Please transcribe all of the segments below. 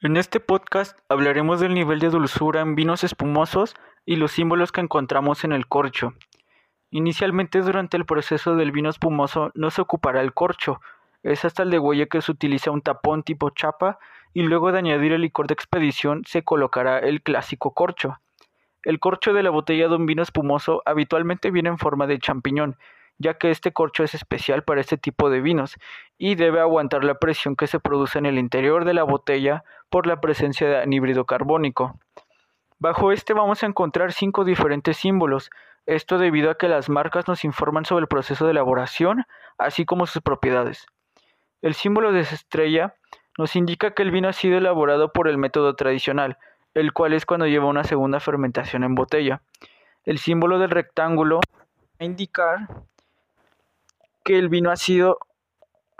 En este podcast hablaremos del nivel de dulzura en vinos espumosos y los símbolos que encontramos en el corcho. Inicialmente durante el proceso del vino espumoso no se ocupará el corcho, es hasta el de huelle que se utiliza un tapón tipo chapa y luego de añadir el licor de expedición se colocará el clásico corcho. El corcho de la botella de un vino espumoso habitualmente viene en forma de champiñón, ya que este corcho es especial para este tipo de vinos y debe aguantar la presión que se produce en el interior de la botella por la presencia de anhídrido carbónico. Bajo este vamos a encontrar cinco diferentes símbolos, esto debido a que las marcas nos informan sobre el proceso de elaboración, así como sus propiedades. El símbolo de estrella nos indica que el vino ha sido elaborado por el método tradicional, el cual es cuando lleva una segunda fermentación en botella. El símbolo del rectángulo va a indicar que el vino ha sido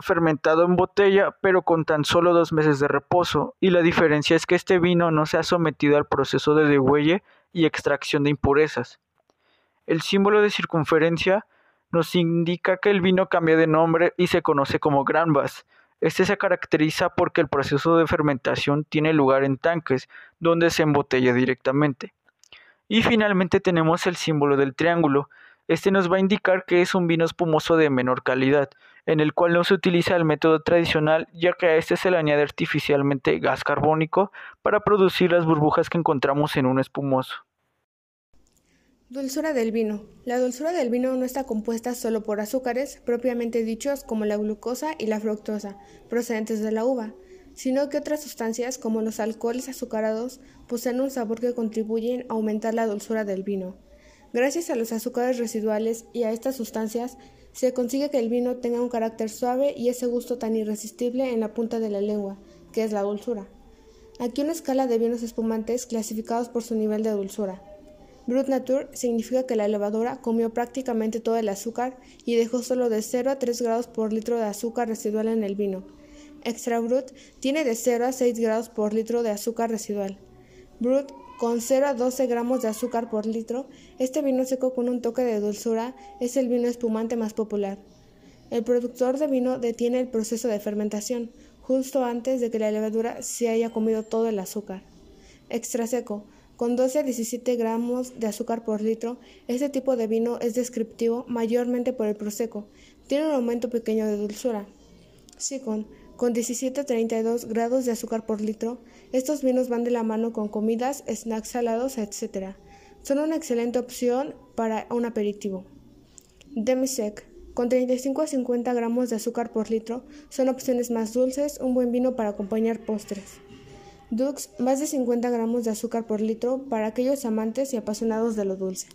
fermentado en botella, pero con tan solo dos meses de reposo, y la diferencia es que este vino no se ha sometido al proceso de degüelle y extracción de impurezas. El símbolo de circunferencia nos indica que el vino cambia de nombre y se conoce como Granvas. Este se caracteriza porque el proceso de fermentación tiene lugar en tanques, donde se embotella directamente. Y finalmente tenemos el símbolo del triángulo, este nos va a indicar que es un vino espumoso de menor calidad, en el cual no se utiliza el método tradicional, ya que a este se le añade artificialmente gas carbónico para producir las burbujas que encontramos en un espumoso. Dulzura del vino. La dulzura del vino no está compuesta solo por azúcares, propiamente dichos como la glucosa y la fructosa, procedentes de la uva, sino que otras sustancias como los alcoholes azucarados poseen un sabor que contribuyen a aumentar la dulzura del vino. Gracias a los azúcares residuales y a estas sustancias, se consigue que el vino tenga un carácter suave y ese gusto tan irresistible en la punta de la lengua, que es la dulzura. Aquí una escala de vinos espumantes clasificados por su nivel de dulzura. Brut Nature significa que la levadura comió prácticamente todo el azúcar y dejó solo de 0 a 3 grados por litro de azúcar residual en el vino. Extra Brut tiene de 0 a 6 grados por litro de azúcar residual. Brut con 0 a 12 gramos de azúcar por litro, este vino seco con un toque de dulzura es el vino espumante más popular. El productor de vino detiene el proceso de fermentación justo antes de que la levadura se haya comido todo el azúcar. Extra seco, con 12 a 17 gramos de azúcar por litro, este tipo de vino es descriptivo mayormente por el proseco. Tiene un aumento pequeño de dulzura. Con 17 a 32 grados de azúcar por litro, estos vinos van de la mano con comidas, snacks salados, etc. Son una excelente opción para un aperitivo. Demisec, con 35 a 50 gramos de azúcar por litro, son opciones más dulces, un buen vino para acompañar postres. Dux, más de 50 gramos de azúcar por litro para aquellos amantes y apasionados de lo dulce.